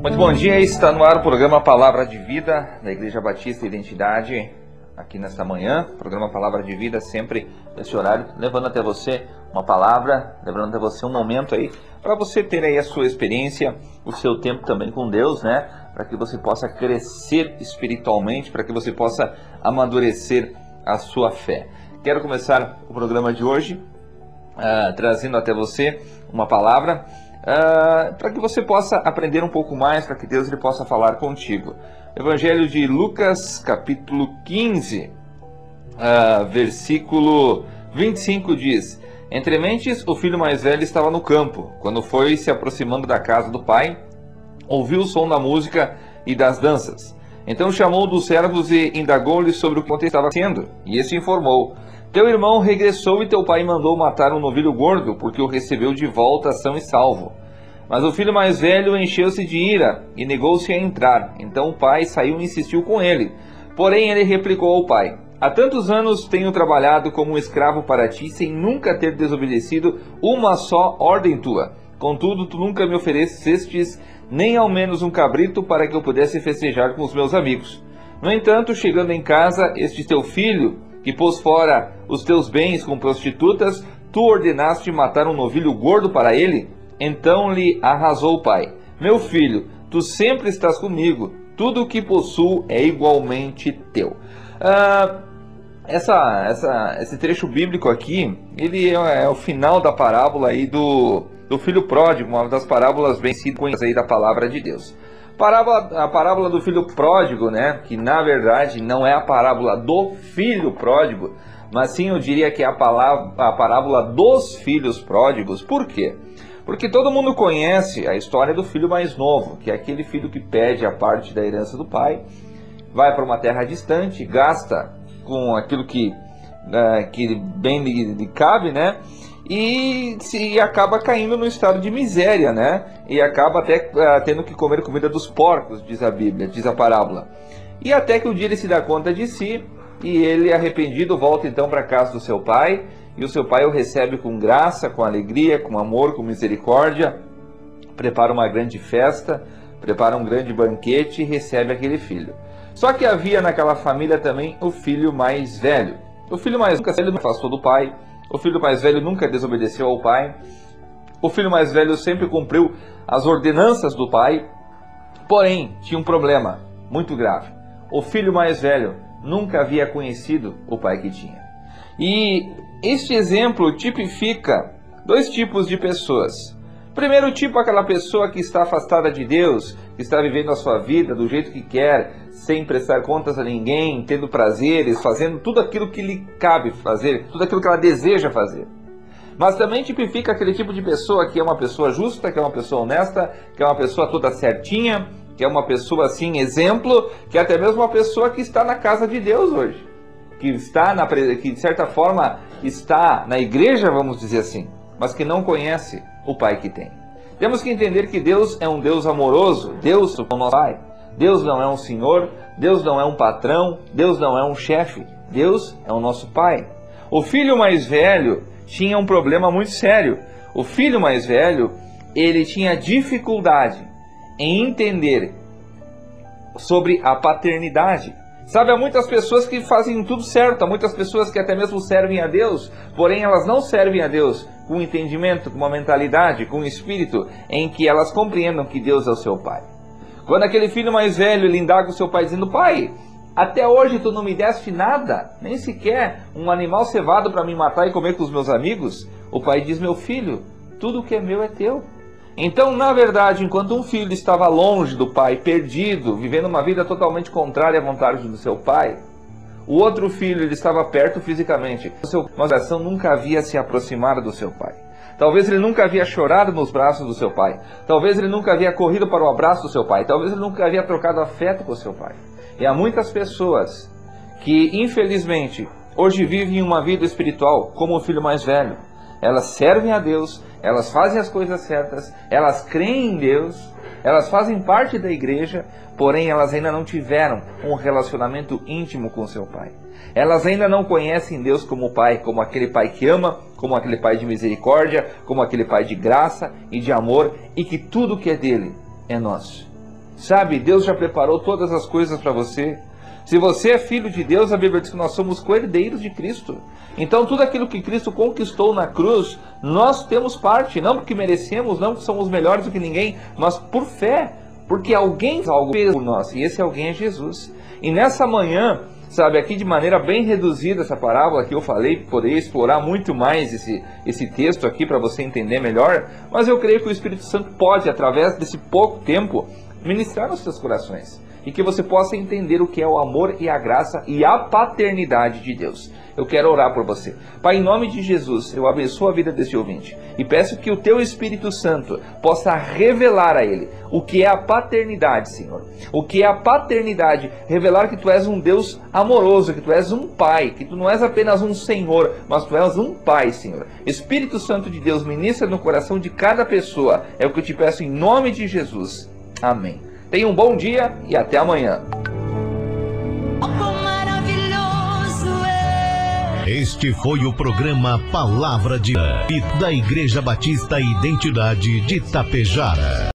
Muito bom dia, está no ar o programa Palavra de Vida da Igreja Batista Identidade, aqui nesta manhã. Programa Palavra de Vida, sempre nesse horário, levando até você uma palavra, levando até você um momento aí, para você ter aí a sua experiência, o seu tempo também com Deus, né? Para que você possa crescer espiritualmente, para que você possa amadurecer a sua fé. Quero começar o programa de hoje uh, trazendo até você uma palavra uh, para que você possa aprender um pouco mais, para que Deus ele possa falar contigo. Evangelho de Lucas, capítulo 15, uh, ah, versículo 25 diz: Entre mentes, o filho mais velho estava no campo. Quando foi se aproximando da casa do pai, ouviu o som da música e das danças. Então chamou dos servos e indagou-lhe sobre o que estava sendo. E esse informou: teu irmão regressou e teu pai mandou matar um novilho gordo, porque o recebeu de volta são e salvo. Mas o filho mais velho encheu-se de ira e negou-se a entrar. Então o pai saiu e insistiu com ele. Porém ele replicou ao pai: Há tantos anos tenho trabalhado como um escravo para ti, sem nunca ter desobedecido uma só ordem tua. Contudo, tu nunca me oferecestes nem ao menos um cabrito para que eu pudesse festejar com os meus amigos. No entanto, chegando em casa, este teu filho que pôs fora os teus bens com prostitutas, tu ordenaste matar um novilho gordo para ele? Então lhe arrasou o pai: Meu filho, tu sempre estás comigo, tudo o que possuo é igualmente teu. Ah, essa, essa, esse trecho bíblico aqui, ele é, é, o final da parábola aí do, do filho pródigo, uma das parábolas bem conhecidas aí da palavra de Deus. Parábola, a parábola do filho pródigo, né? Que na verdade não é a parábola do filho pródigo, mas sim eu diria que é a, palavra, a parábola dos filhos pródigos. Por quê? Porque todo mundo conhece a história do filho mais novo, que é aquele filho que pede a parte da herança do pai, vai para uma terra distante, gasta com aquilo que, uh, que bem lhe, lhe cabe, né? e se acaba caindo no estado de miséria, né? E acaba até uh, tendo que comer comida dos porcos, diz a Bíblia, diz a parábola. E até que um dia ele se dá conta de si e ele, arrependido, volta então para casa do seu pai. E o seu pai o recebe com graça, com alegria, com amor, com misericórdia. Prepara uma grande festa, prepara um grande banquete e recebe aquele filho. Só que havia naquela família também o filho mais velho. O filho mais velho afastou do pai o filho mais velho nunca desobedeceu ao pai. O filho mais velho sempre cumpriu as ordenanças do pai. Porém, tinha um problema muito grave. O filho mais velho nunca havia conhecido o pai que tinha. E este exemplo tipifica dois tipos de pessoas. Primeiro tipo, aquela pessoa que está afastada de Deus, que está vivendo a sua vida do jeito que quer, sem prestar contas a ninguém, tendo prazeres, fazendo tudo aquilo que lhe cabe fazer, tudo aquilo que ela deseja fazer. Mas também tipifica aquele tipo de pessoa que é uma pessoa justa, que é uma pessoa honesta, que é uma pessoa toda certinha, que é uma pessoa assim, exemplo, que é até mesmo uma pessoa que está na casa de Deus hoje, que está na que de certa forma está na igreja, vamos dizer assim, mas que não conhece o pai que tem. Temos que entender que Deus é um Deus amoroso, Deus é o nosso pai. Deus não é um senhor, Deus não é um patrão, Deus não é um chefe, Deus é o nosso pai. O filho mais velho tinha um problema muito sério. O filho mais velho, ele tinha dificuldade em entender sobre a paternidade. Sabe, há muitas pessoas que fazem tudo certo, há muitas pessoas que até mesmo servem a Deus, porém elas não servem a Deus com entendimento, com uma mentalidade, com um espírito em que elas compreendam que Deus é o seu Pai. Quando aquele filho mais velho ele indaga o seu pai dizendo: Pai, até hoje tu não me deste nada, nem sequer um animal cevado para me matar e comer com os meus amigos. O pai diz: Meu filho, tudo que é meu é teu. Então, na verdade, enquanto um filho estava longe do pai, perdido, vivendo uma vida totalmente contrária à vontade do seu pai, o outro filho ele estava perto fisicamente, mas seu coração nunca havia se aproximado do seu pai. Talvez ele nunca havia chorado nos braços do seu pai. Talvez ele nunca havia corrido para o abraço do seu pai. Talvez ele nunca havia trocado afeto com o seu pai. E há muitas pessoas que, infelizmente, hoje vivem uma vida espiritual como o filho mais velho. Elas servem a Deus, elas fazem as coisas certas, elas creem em Deus, elas fazem parte da igreja, porém elas ainda não tiveram um relacionamento íntimo com seu pai. Elas ainda não conhecem Deus como Pai, como aquele Pai que ama, como aquele Pai de misericórdia, como aquele Pai de graça e de amor, e que tudo que é dele é nosso. Sabe, Deus já preparou todas as coisas para você. Se você é filho de Deus, a Bíblia diz que nós somos coerdeiros de Cristo. Então, tudo aquilo que Cristo conquistou na cruz, nós temos parte, não porque merecemos, não porque somos melhores do que ninguém, mas por fé, porque alguém algo fez por nós, e esse alguém é Jesus. E nessa manhã, sabe, aqui de maneira bem reduzida essa parábola que eu falei, poderia explorar muito mais esse, esse texto aqui para você entender melhor, mas eu creio que o Espírito Santo pode, através desse pouco tempo, ministrar nos seus corações e que você possa entender o que é o amor e a graça e a paternidade de Deus. Eu quero orar por você. Pai, em nome de Jesus, eu abençoo a vida desse ouvinte e peço que o teu Espírito Santo possa revelar a ele o que é a paternidade, Senhor. O que é a paternidade, revelar que tu és um Deus amoroso, que tu és um pai, que tu não és apenas um Senhor, mas tu és um pai, Senhor. Espírito Santo de Deus, ministra no coração de cada pessoa. É o que eu te peço em nome de Jesus. Amém. Tenha um bom dia e até amanhã. Este foi o programa Palavra de da Igreja Batista Identidade de Tapejara.